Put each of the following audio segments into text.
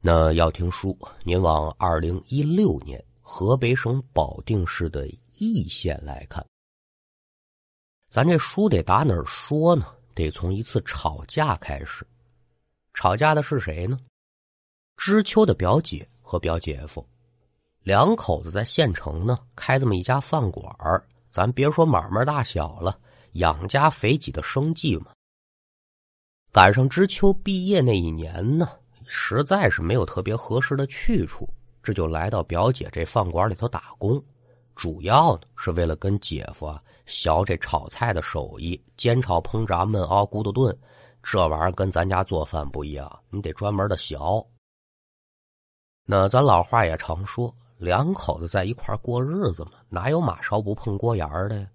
那要听书，您往二零一六年河北省保定市的易县来看。咱这书得打哪儿说呢？得从一次吵架开始。吵架的是谁呢？知秋的表姐和表姐夫，两口子在县城呢开这么一家饭馆咱别说买卖大小了，养家肥己的生计嘛。赶上知秋毕业那一年呢。实在是没有特别合适的去处，这就来到表姐这饭馆里头打工，主要呢是为了跟姐夫啊学这炒菜的手艺，煎炒烹炸焖熬咕嘟炖，这玩意儿跟咱家做饭不一样，你得专门的学。那咱老话也常说，两口子在一块过日子嘛，哪有马勺不碰锅沿的呀？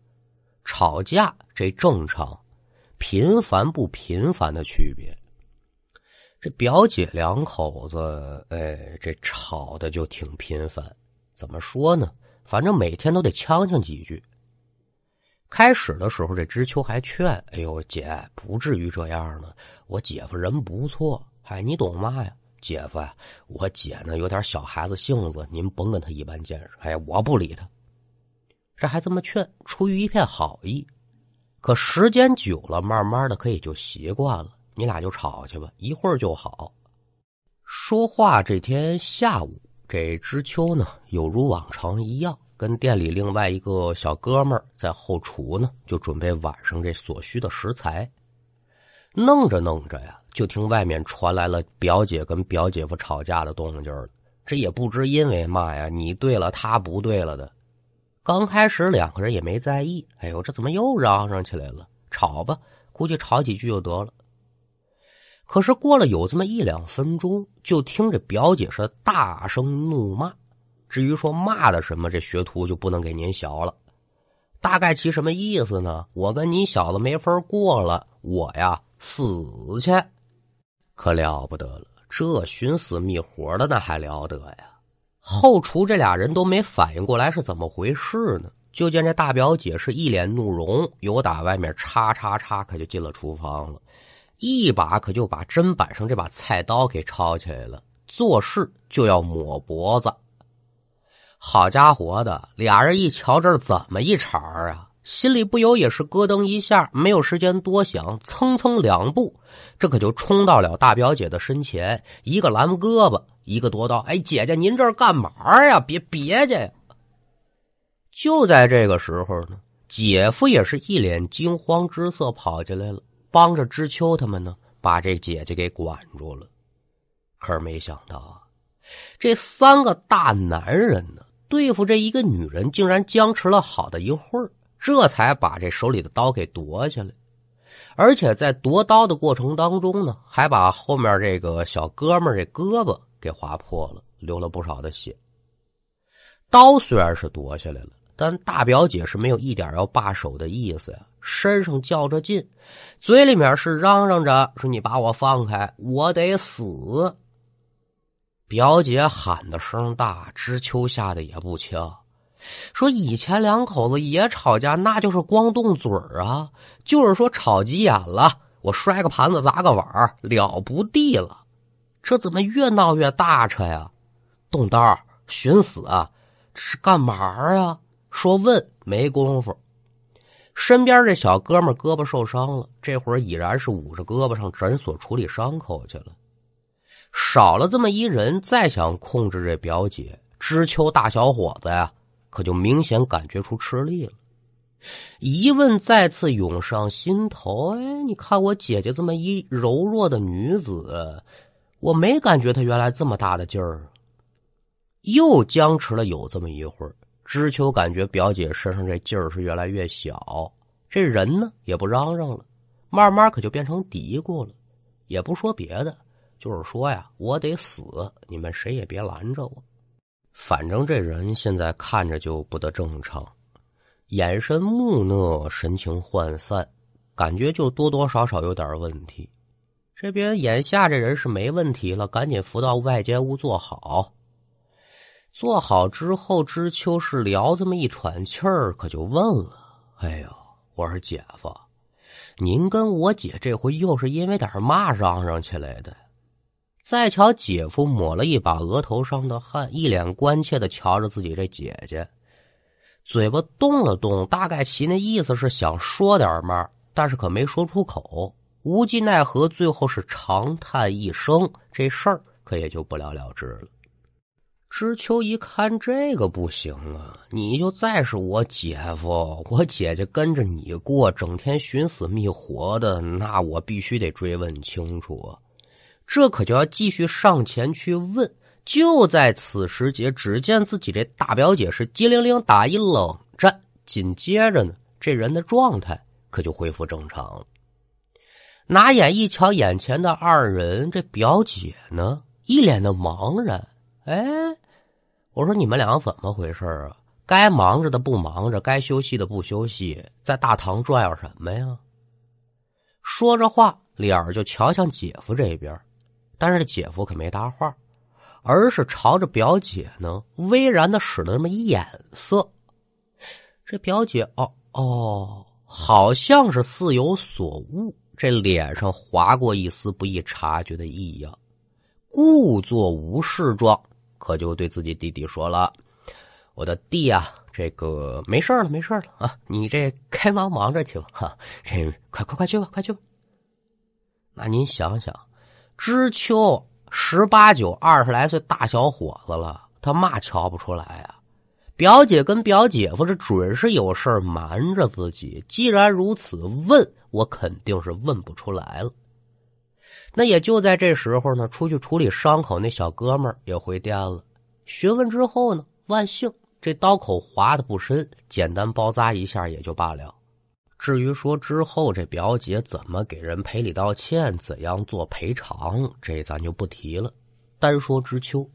吵架这正常，频繁不频繁的区别。这表姐两口子，哎，这吵的就挺频繁。怎么说呢？反正每天都得呛呛几句。开始的时候，这知秋还劝：“哎呦，姐，不至于这样呢。我姐夫人不错，嗨，你懂嘛呀？姐夫呀，我姐呢有点小孩子性子，您甭跟他一般见识。哎，我不理他。这还这么劝，出于一片好意。可时间久了，慢慢的，可也就习惯了。”你俩就吵去吧，一会儿就好。说话这天下午，这知秋呢，有如往常一样，跟店里另外一个小哥们儿在后厨呢，就准备晚上这所需的食材。弄着弄着呀，就听外面传来了表姐跟表姐夫吵架的动静了。这也不知因为嘛呀，你对了，他不对了的。刚开始两个人也没在意，哎呦，这怎么又嚷嚷起来了？吵吧，估计吵几句就得了。可是过了有这么一两分钟，就听着表姐是大声怒骂。至于说骂的什么，这学徒就不能给您学了。大概其什么意思呢？我跟你小子没法过了，我呀死去，可了不得了。这寻死觅活的那还了得呀？后厨这俩人都没反应过来是怎么回事呢？就见这大表姐是一脸怒容，由打外面叉叉叉，可就进了厨房了。一把可就把砧板上这把菜刀给抄起来了，做事就要抹脖子。好家伙的，俩人一瞧这怎么一茬啊，心里不由也是咯噔一下，没有时间多想，蹭蹭两步，这可就冲到了大表姐的身前，一个拦胳膊，一个夺刀。哎，姐姐，您这干嘛呀？别别介呀！就在这个时候呢，姐夫也是一脸惊慌之色跑进来了。帮着知秋他们呢，把这姐姐给管住了。可是没想到啊，这三个大男人呢，对付这一个女人，竟然僵持了好的一会儿，这才把这手里的刀给夺下来。而且在夺刀的过程当中呢，还把后面这个小哥们这胳膊给划破了，流了不少的血。刀虽然是夺下来了。但大表姐是没有一点要罢手的意思呀，身上较着劲，嘴里面是嚷嚷着说：“你把我放开，我得死。”表姐喊的声大，知秋吓得也不轻，说：“以前两口子也吵架，那就是光动嘴儿啊，就是说吵急眼了，我摔个盘子砸个碗了不地了，这怎么越闹越大车呀？动刀寻死啊，这是干嘛呀？”说问没工夫，身边这小哥们胳膊受伤了，这会儿已然是捂着胳膊上诊所处理伤口去了。少了这么一人，再想控制这表姐知秋大小伙子呀，可就明显感觉出吃力了。疑问再次涌上心头，哎，你看我姐姐这么一柔弱的女子，我没感觉她原来这么大的劲儿。又僵持了有这么一会儿。知秋感觉表姐身上这劲儿是越来越小，这人呢也不嚷嚷了，慢慢可就变成嘀咕了，也不说别的，就是说呀，我得死，你们谁也别拦着我。反正这人现在看着就不得正常，眼神木讷，神情涣散，感觉就多多少少有点问题。这边眼下这人是没问题了，赶紧扶到外间屋坐好。做好之后，知秋是聊这么一喘气儿，可就问了：“哎呦，我说姐夫，您跟我姐这回又是因为点嘛嚷嚷起来的？”再瞧姐夫抹了一把额头上的汗，一脸关切的瞧着自己这姐姐，嘴巴动了动，大概其那意思是想说点嘛，但是可没说出口，无计奈何，最后是长叹一声，这事儿可也就不了了之了。知秋一看这个不行啊！你就再是我姐夫，我姐姐跟着你过，整天寻死觅活的，那我必须得追问清楚！这可就要继续上前去问。就在此时节，只见自己这大表姐是机灵灵打一冷战，紧接着呢，这人的状态可就恢复正常。拿眼一瞧，眼前的二人，这表姐呢，一脸的茫然，哎。我说你们两个怎么回事啊？该忙着的不忙着，该休息的不休息，在大堂转悠什么呀？说着话，脸儿就瞧向姐夫这边，但是姐夫可没搭话，而是朝着表姐呢，巍然的使了那么一眼色。这表姐哦哦，好像是似有所悟，这脸上划过一丝不易察觉的异样，故作无事状。可就对自己弟弟说了：“我的弟呀，这个没事了，没事了啊！你这该忙忙着去吧，哈，这快快快去吧，快去吧。那您想想，知秋十八九、二十来岁大小伙子了，他嘛瞧不出来啊？表姐跟表姐夫这准是有事瞒着自己。既然如此，问我肯定是问不出来了。”那也就在这时候呢，出去处理伤口那小哥们儿也回店了。询问之后呢，万幸这刀口划的不深，简单包扎一下也就罢了。至于说之后这表姐怎么给人赔礼道歉，怎样做赔偿，这咱就不提了。单说知秋，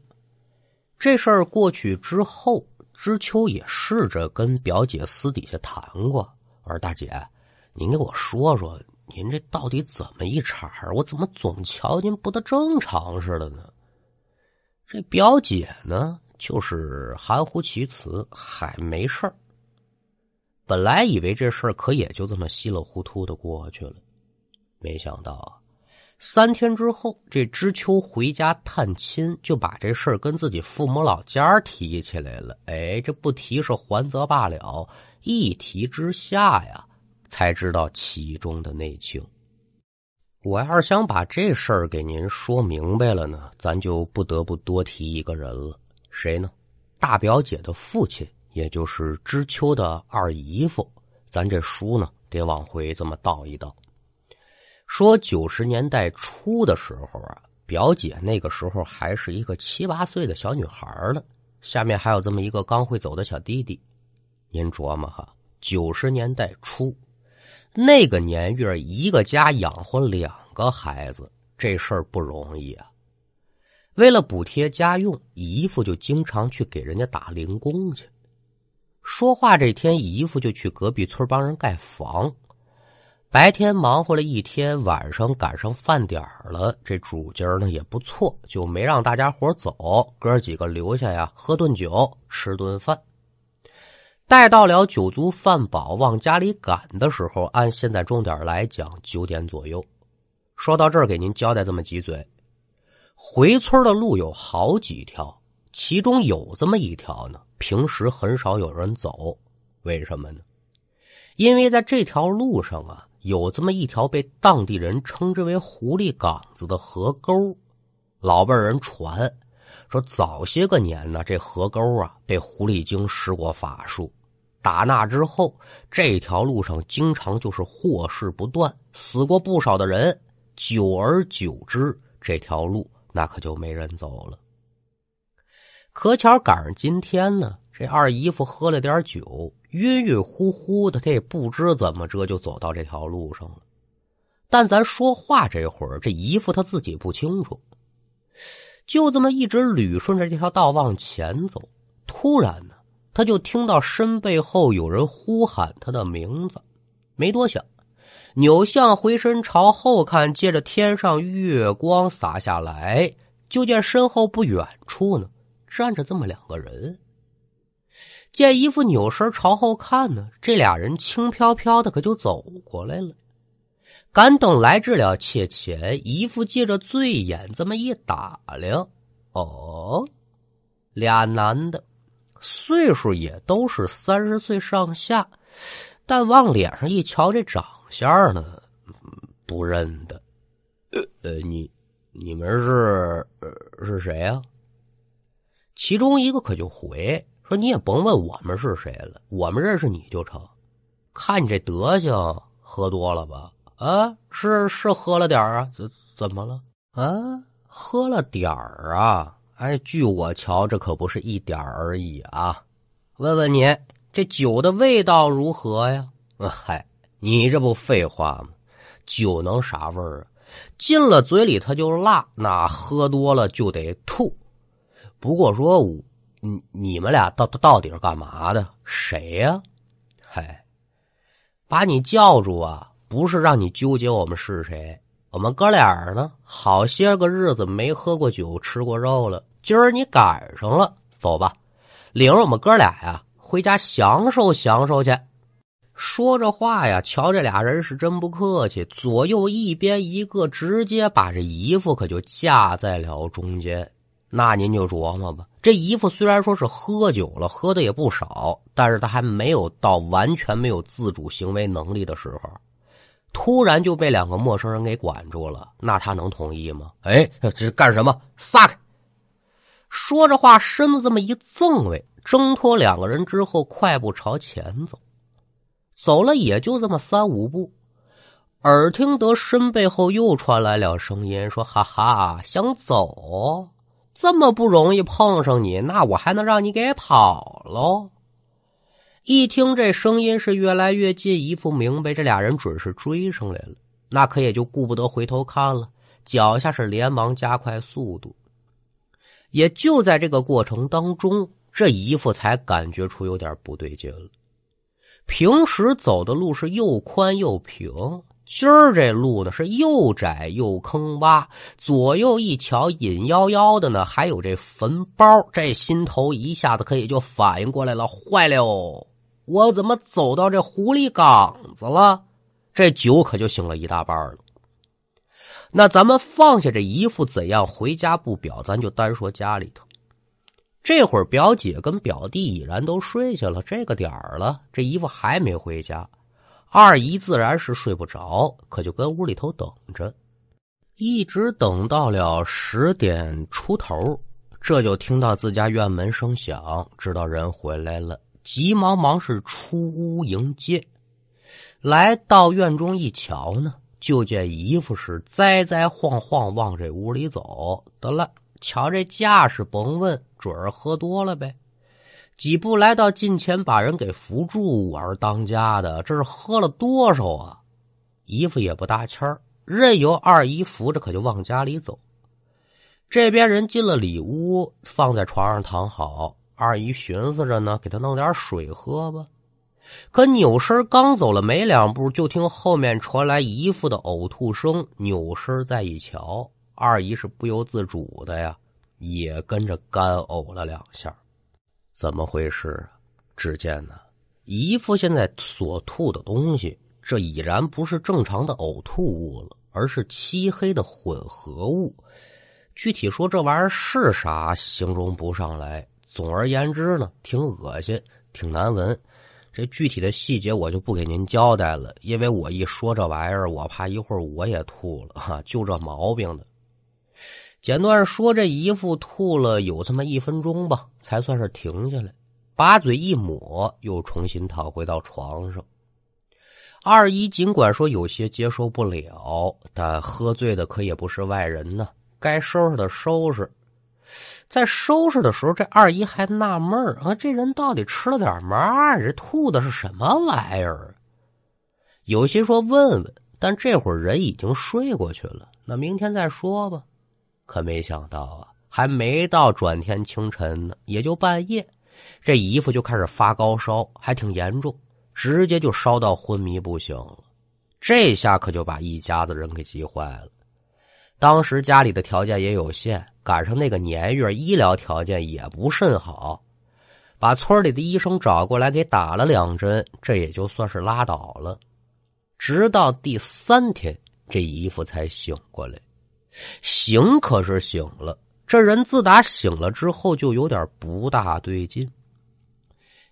这事儿过去之后，知秋也试着跟表姐私底下谈过。我说大姐，您给我说说。您这到底怎么一茬儿我怎么总瞧您不得正常似的呢？这表姐呢，就是含糊其辞，还没事儿。本来以为这事儿可也就这么稀里糊涂的过去了，没想到啊，三天之后，这知秋回家探亲，就把这事儿跟自己父母老家提起来了。哎，这不提是还则罢了，一提之下呀。才知道其中的内情。我要是想把这事儿给您说明白了呢，咱就不得不多提一个人了。谁呢？大表姐的父亲，也就是知秋的二姨夫。咱这书呢，得往回这么倒一倒。说九十年代初的时候啊，表姐那个时候还是一个七八岁的小女孩呢，下面还有这么一个刚会走的小弟弟。您琢磨哈，九十年代初。那个年月，一个家养活两个孩子，这事儿不容易啊。为了补贴家用，姨父就经常去给人家打零工去。说话这天，姨父就去隔壁村帮人盖房。白天忙活了一天，晚上赶上饭点了，这主家呢也不错，就没让大家伙走，哥几个留下呀，喝顿酒，吃顿饭。待到了酒足饭饱往家里赶的时候，按现在钟点来讲，九点左右。说到这儿，给您交代这么几嘴：回村的路有好几条，其中有这么一条呢，平时很少有人走。为什么呢？因为在这条路上啊，有这么一条被当地人称之为“狐狸岗子”的河沟。老辈人传说，早些个年呢，这河沟啊，被狐狸精施过法术。打那之后，这条路上经常就是祸事不断，死过不少的人。久而久之，这条路那可就没人走了。可巧赶上今天呢，这二姨夫喝了点酒，晕晕乎乎的，他也不知怎么着就走到这条路上了。但咱说话这会儿，这姨夫他自己不清楚，就这么一直捋顺着这条道往前走，突然呢。他就听到身背后有人呼喊他的名字，没多想，扭向回身朝后看，借着天上月光洒下来，就见身后不远处呢站着这么两个人。见姨父扭身朝后看呢，这俩人轻飘飘的可就走过来了。赶等来至了切前，姨父借着醉眼这么一打量，哦，俩男的，岁数也都是三十岁上下，但往脸上一瞧，这长相呢，不认得。呃，你你们是呃是谁啊？其中一个可就回说：“你也甭问我们是谁了，我们认识你就成。看你这德行，喝多了吧？”啊，是是喝了点啊？怎怎么了？啊，喝了点啊？哎，据我瞧，这可不是一点而已啊！问问你，这酒的味道如何呀？嗨，你这不废话吗？酒能啥味儿啊？进了嘴里它就辣，那喝多了就得吐。不过说，你你们俩到到底是干嘛的？谁呀？嗨，把你叫住啊！不是让你纠结我们是谁，我们哥俩呢，好些个日子没喝过酒，吃过肉了。今儿你赶上了，走吧，领着我们哥俩呀回家享受享受去。说着话呀，瞧这俩人是真不客气，左右一边一个，直接把这姨夫可就架在了中间。那您就琢磨吧，这姨夫虽然说是喝酒了，喝的也不少，但是他还没有到完全没有自主行为能力的时候。突然就被两个陌生人给管住了，那他能同意吗？哎，这干什么？撒开！说着话，身子这么一纵位，挣脱两个人之后，快步朝前走。走了也就这么三五步，耳听得身背后又传来了声音，说：“哈哈，想走？这么不容易碰上你，那我还能让你给跑喽？”一听这声音是越来越近，一副明白这俩人准是追上来了，那可也就顾不得回头看了，脚下是连忙加快速度。也就在这个过程当中，这姨父才感觉出有点不对劲了。平时走的路是又宽又平，今儿这路呢是又窄又坑洼，左右一瞧，隐腰腰的呢，还有这坟包，这心头一下子可也就反应过来了，坏了！我怎么走到这狐狸岗子了？这酒可就醒了一大半了。那咱们放下这姨父怎样回家不表，咱就单说家里头。这会儿表姐跟表弟已然都睡下了，这个点儿了，这姨父还没回家，二姨自然是睡不着，可就跟屋里头等着，一直等到了十点出头，这就听到自家院门声响，知道人回来了。急忙忙是出屋迎接，来到院中一瞧呢，就见姨夫是栽栽晃晃往这屋里走。得了，瞧这架势，甭问，准儿喝多了呗。几步来到近前，把人给扶住。我是当家的，这是喝了多少啊？姨夫也不搭腔，任由二姨扶着，可就往家里走。这边人进了里屋，放在床上躺好。二姨寻思着呢，给他弄点水喝吧。可扭身刚走了没两步，就听后面传来姨父的呕吐声。扭身再一瞧，二姨是不由自主的呀，也跟着干呕了两下。怎么回事？只见呢，姨父现在所吐的东西，这已然不是正常的呕吐物了，而是漆黑的混合物。具体说这玩意儿是啥，形容不上来。总而言之呢，挺恶心，挺难闻。这具体的细节我就不给您交代了，因为我一说这玩意儿，我怕一会儿我也吐了哈。就这毛病的。简短说，这姨父吐了有这么一分钟吧，才算是停下来，把嘴一抹，又重新躺回到床上。二姨尽管说有些接受不了，但喝醉的可也不是外人呢，该收拾的收拾。在收拾的时候，这二姨还纳闷儿啊，这人到底吃了点嘛？这吐的是什么玩意儿？有心说问问，但这会儿人已经睡过去了，那明天再说吧。可没想到啊，还没到转天清晨呢，也就半夜，这姨夫就开始发高烧，还挺严重，直接就烧到昏迷不醒了。这下可就把一家子人给急坏了。当时家里的条件也有限。赶上那个年月，医疗条件也不甚好，把村里的医生找过来给打了两针，这也就算是拉倒了。直到第三天，这姨夫才醒过来。醒可是醒了，这人自打醒了之后就有点不大对劲。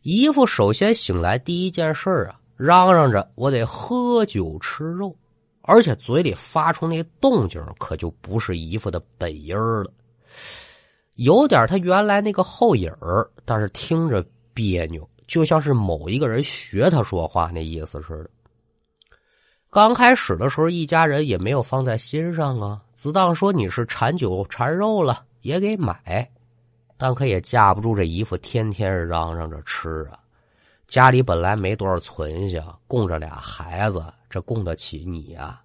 姨夫首先醒来第一件事啊，嚷嚷着我得喝酒吃肉，而且嘴里发出那动静可就不是姨夫的本音了，有点他原来那个后影儿，但是听着别扭，就像是某一个人学他说话那意思似的。刚开始的时候，一家人也没有放在心上啊，子当说你是馋酒馋肉了，也给买。但可也架不住这姨夫天天嚷嚷着吃啊，家里本来没多少存下，供着俩孩子，这供得起你呀？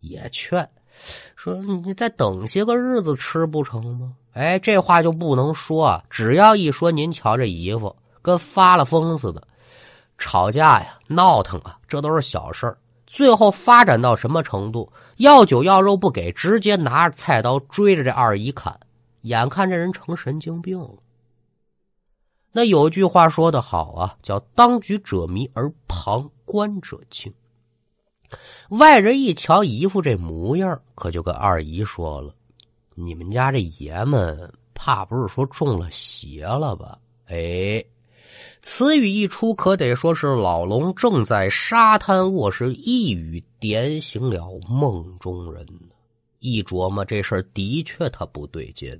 也劝说你再等些个日子吃不成吗？哎，这话就不能说，只要一说，您瞧这姨夫跟发了疯似的，吵架呀、闹腾啊，这都是小事儿。最后发展到什么程度？要酒要肉不给，直接拿着菜刀追着这二姨砍。眼看这人成神经病了。那有句话说得好啊，叫“当局者迷而旁观者清”。外人一瞧姨夫这模样，可就跟二姨说了：“你们家这爷们怕不是说中了邪了吧？”哎，此语一出，可得说是老龙正在沙滩卧，室一语点醒了梦中人。一琢磨这事儿的确他不对劲，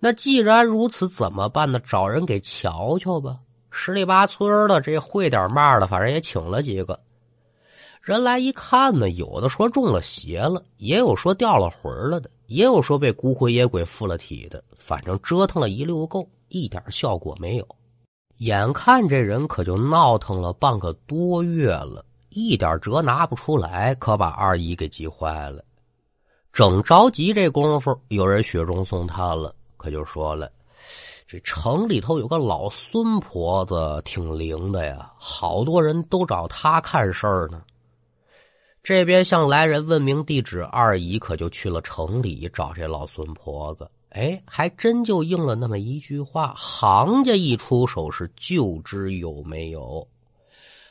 那既然如此怎么办呢？找人给瞧瞧吧。十里八村的这会点嘛的，反正也请了几个人来一看呢，有的说中了邪了，也有说掉了魂了的，也有说被孤魂野鬼附了体的，反正折腾了一溜够，一点效果没有。眼看这人可就闹腾了半个多月了，一点辙拿不出来，可把二姨给急坏了。正着急这功夫，有人雪中送炭了，可就说了：“这城里头有个老孙婆子，挺灵的呀，好多人都找她看事儿呢。”这边向来人问明地址，二姨可就去了城里找这老孙婆子。哎，还真就应了那么一句话：“行家一出手，是就知有没有。”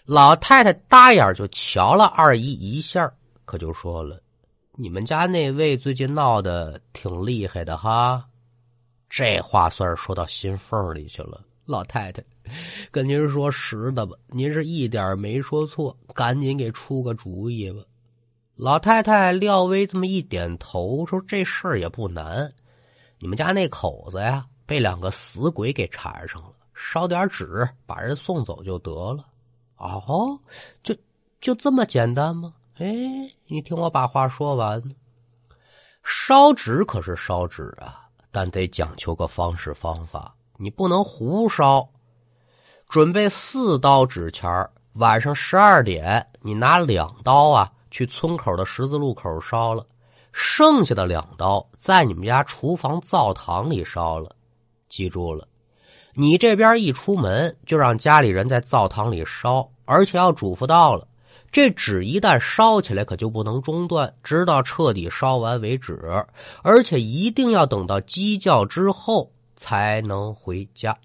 老太太搭眼就瞧了二姨一下，可就说了。你们家那位最近闹得挺厉害的哈，这话算是说到心缝里去了。老太太，跟您说实的吧，您是一点没说错，赶紧给出个主意吧。老太太廖微这么一点头，说这事儿也不难，你们家那口子呀，被两个死鬼给缠上了，烧点纸把人送走就得了。哦，就就这么简单吗？哎，你听我把话说完。烧纸可是烧纸啊，但得讲求个方式方法，你不能胡烧。准备四刀纸钱晚上十二点，你拿两刀啊去村口的十字路口烧了，剩下的两刀在你们家厨房灶堂里烧了。记住了，你这边一出门就让家里人在灶堂里烧，而且要嘱咐到了。这纸一旦烧起来，可就不能中断，直到彻底烧完为止。而且一定要等到鸡叫之后才能回家。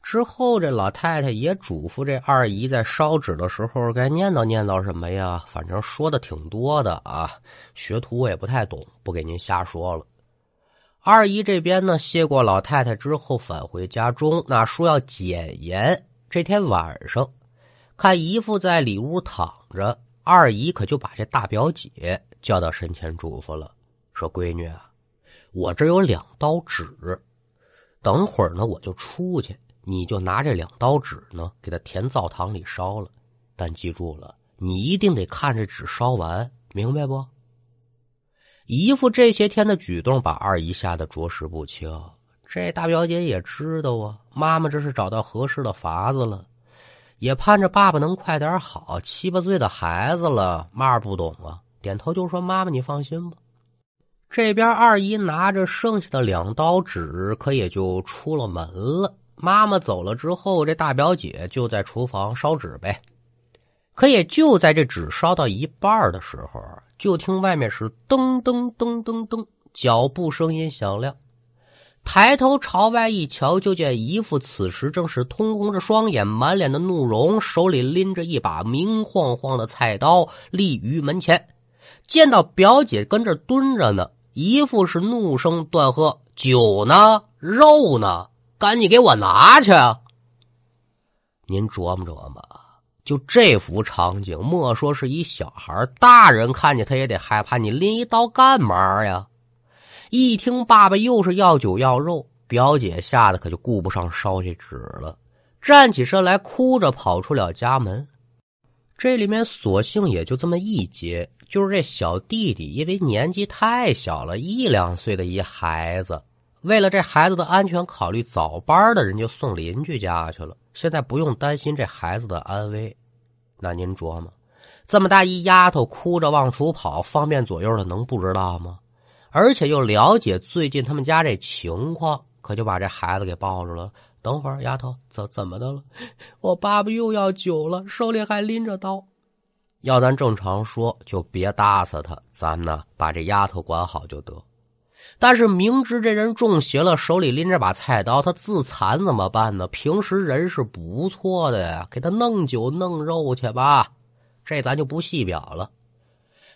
之后，这老太太也嘱咐这二姨在烧纸的时候该念叨念叨什么呀？反正说的挺多的啊。学徒我也不太懂，不给您瞎说了。二姨这边呢，谢过老太太之后返回家中，那说要检验。这天晚上。看姨父在里屋躺着，二姨可就把这大表姐叫到身前嘱咐了，说：“闺女啊，我这有两刀纸，等会儿呢我就出去，你就拿这两刀纸呢给他填灶堂里烧了。但记住了，你一定得看着纸烧完，明白不？”姨父这些天的举动把二姨吓得着实不轻。这大表姐也知道啊，妈妈这是找到合适的法子了。也盼着爸爸能快点好，七八岁的孩子了，妈不懂啊，点头就说：“妈妈，你放心吧。”这边二姨拿着剩下的两刀纸，可也就出了门了。妈妈走了之后，这大表姐就在厨房烧纸呗。可也就在这纸烧到一半的时候，就听外面是噔噔噔噔噔，脚步声音响亮。抬头朝外一瞧，就见姨父此时正是通红着双眼，满脸的怒容，手里拎着一把明晃晃的菜刀，立于门前。见到表姐跟这蹲着呢，姨父是怒声断喝：“酒呢？肉呢？赶紧给我拿去！”啊您琢磨琢磨，就这幅场景，莫说是一小孩，大人看见他也得害怕。你拎一刀干嘛呀？一听爸爸又是要酒要肉，表姐吓得可就顾不上烧这纸了，站起身来，哭着跑出了家门。这里面索性也就这么一节，就是这小弟弟因为年纪太小了，一两岁的一孩子，为了这孩子的安全考虑，早班的人就送邻居家去了，现在不用担心这孩子的安危。那您琢磨，这么大一丫头哭着往出跑，方便左右的能不知道吗？而且又了解最近他们家这情况，可就把这孩子给抱住了。等会儿，丫头，怎怎么的了？我爸爸又要酒了，手里还拎着刀。要咱正常说，就别打死他，咱呢把这丫头管好就得。但是明知这人中邪了，手里拎着把菜刀，他自残怎么办呢？平时人是不错的呀，给他弄酒弄肉去吧。这咱就不细表了。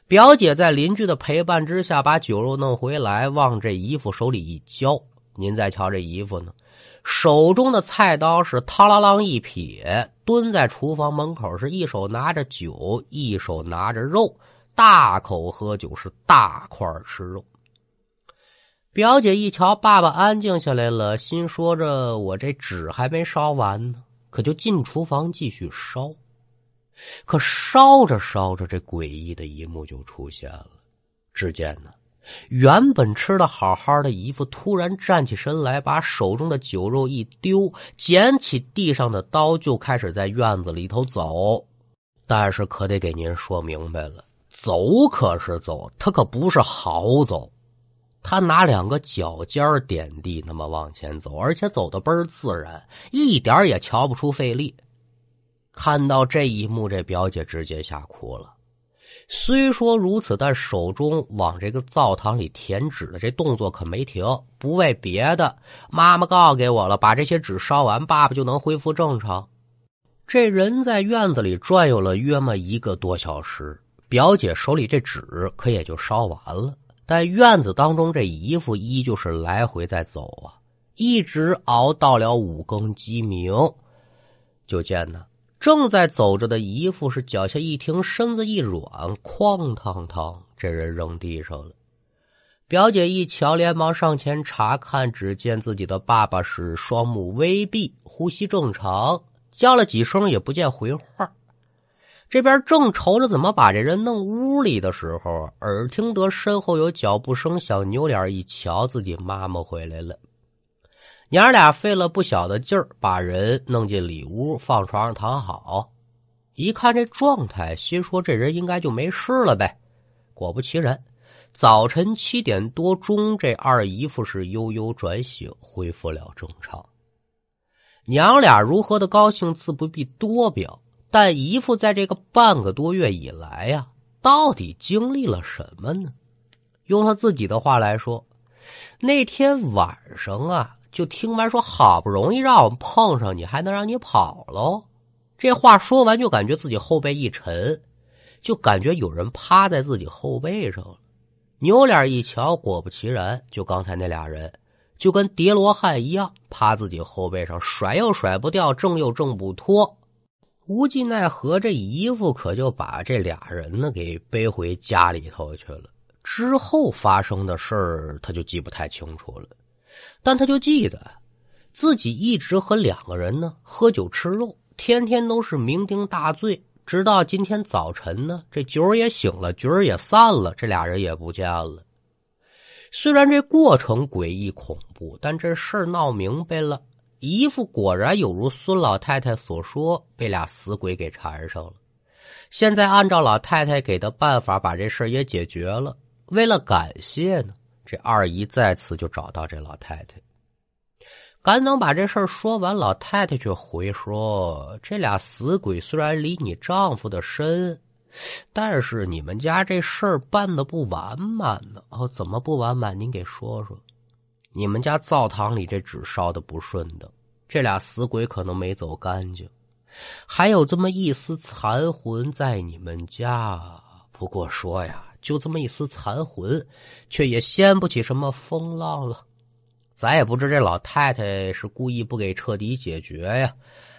表姐在邻居的陪伴之下，把酒肉弄回来，往这姨父手里一交。您再瞧这姨父呢，手中的菜刀是嘡啦啷一撇，蹲在厨房门口，是一手拿着酒，一手拿着肉，大口喝酒，是大块吃肉。表姐一瞧爸爸安静下来了，心说着：“我这纸还没烧完呢。”可就进厨房继续烧。可烧着烧着，这诡异的一幕就出现了。只见呢，原本吃的好好的姨父突然站起身来，把手中的酒肉一丢，捡起地上的刀，就开始在院子里头走。但是可得给您说明白了，走可是走，他可不是好走。他拿两个脚尖点地，那么往前走，而且走的倍儿自然，一点也瞧不出费力。看到这一幕，这表姐直接吓哭了。虽说如此，但手中往这个灶堂里填纸的这动作可没停。不为别的，妈妈告给我了，把这些纸烧完，爸爸就能恢复正常。这人在院子里转悠了约么一个多小时，表姐手里这纸可也就烧完了。但院子当中这姨父依旧是来回在走啊，一直熬到了五更鸡鸣，就见呢。正在走着的姨父是脚下一停，身子一软，哐当当，这人扔地上了。表姐一瞧，连忙上前查看，只见自己的爸爸是双目微闭，呼吸正常，叫了几声也不见回话。这边正愁着怎么把这人弄屋里的时候，耳听得身后有脚步声响，扭脸一瞧，自己妈妈回来了。娘俩费了不小的劲儿，把人弄进里屋，放床上躺好。一看这状态，心说这人应该就没事了呗。果不其然，早晨七点多钟，这二姨夫是悠悠转醒，恢复了正常。娘俩如何的高兴，自不必多表。但姨夫在这个半个多月以来呀，到底经历了什么呢？用他自己的话来说，那天晚上啊。就听完说，好不容易让我们碰上你，还能让你跑喽？这话说完，就感觉自己后背一沉，就感觉有人趴在自己后背上了。扭脸一瞧，果不其然，就刚才那俩人，就跟叠罗汉一样，趴自己后背上，甩又甩不掉，挣又挣不脱。无计奈何，这姨夫可就把这俩人呢给背回家里头去了。之后发生的事儿，他就记不太清楚了。但他就记得，自己一直和两个人呢喝酒吃肉，天天都是酩酊大醉，直到今天早晨呢，这酒也醒了，局也散了，这俩人也不见了。虽然这过程诡异恐怖，但这事儿闹明白了，姨父果然有如孙老太太所说，被俩死鬼给缠上了。现在按照老太太给的办法，把这事也解决了。为了感谢呢。这二姨再次就找到这老太太，赶等把这事儿说完，老太太却回说：“这俩死鬼虽然离你丈夫的身，但是你们家这事儿办的不完满呢。哦，怎么不完满？您给说说。”你们家灶堂里这纸烧的不顺的，这俩死鬼可能没走干净，还有这么一丝残魂在你们家。不过说呀，就这么一丝残魂，却也掀不起什么风浪了。咱也不知这老太太是故意不给彻底解决呀，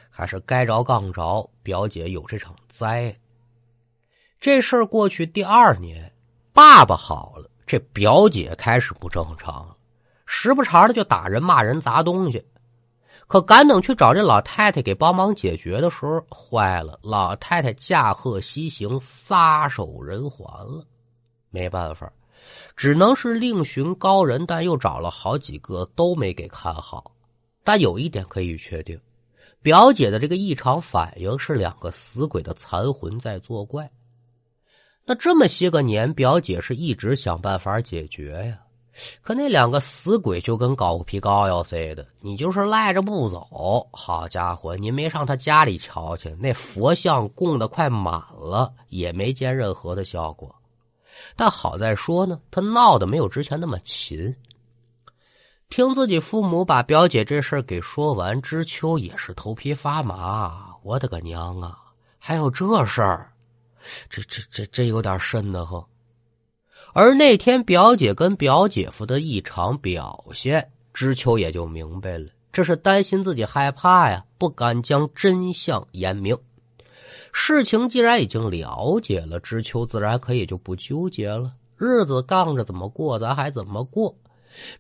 还是该着杠着。表姐有这场灾。这事儿过去第二年，爸爸好了，这表姐开始不正常。时不常的就打人、骂人、砸东西，可赶等去找这老太太给帮忙解决的时候，坏了！老太太驾鹤西行，撒手人寰了。没办法，只能是另寻高人，但又找了好几个都没给看好。但有一点可以确定，表姐的这个异常反应是两个死鬼的残魂在作怪。那这么些个年，表姐是一直想办法解决呀。可那两个死鬼就跟狗皮膏药似的，你就是赖着不走。好家伙，您没上他家里瞧去，那佛像供的快满了，也没见任何的效果。但好在说呢，他闹得没有之前那么勤。听自己父母把表姐这事儿给说完，知秋也是头皮发麻。我的个娘啊，还有这事儿，这这这真有点瘆得慌。而那天表姐跟表姐夫的异常表现，知秋也就明白了，这是担心自己害怕呀，不敢将真相言明。事情既然已经了解了，知秋自然可以就不纠结了，日子杠着怎么过，咱还怎么过。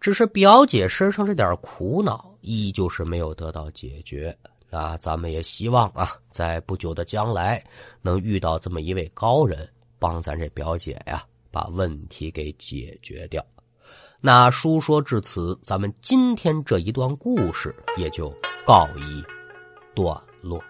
只是表姐身上这点苦恼，依旧是没有得到解决。那咱们也希望啊，在不久的将来，能遇到这么一位高人，帮咱这表姐呀。把问题给解决掉。那书说至此，咱们今天这一段故事也就告一段落。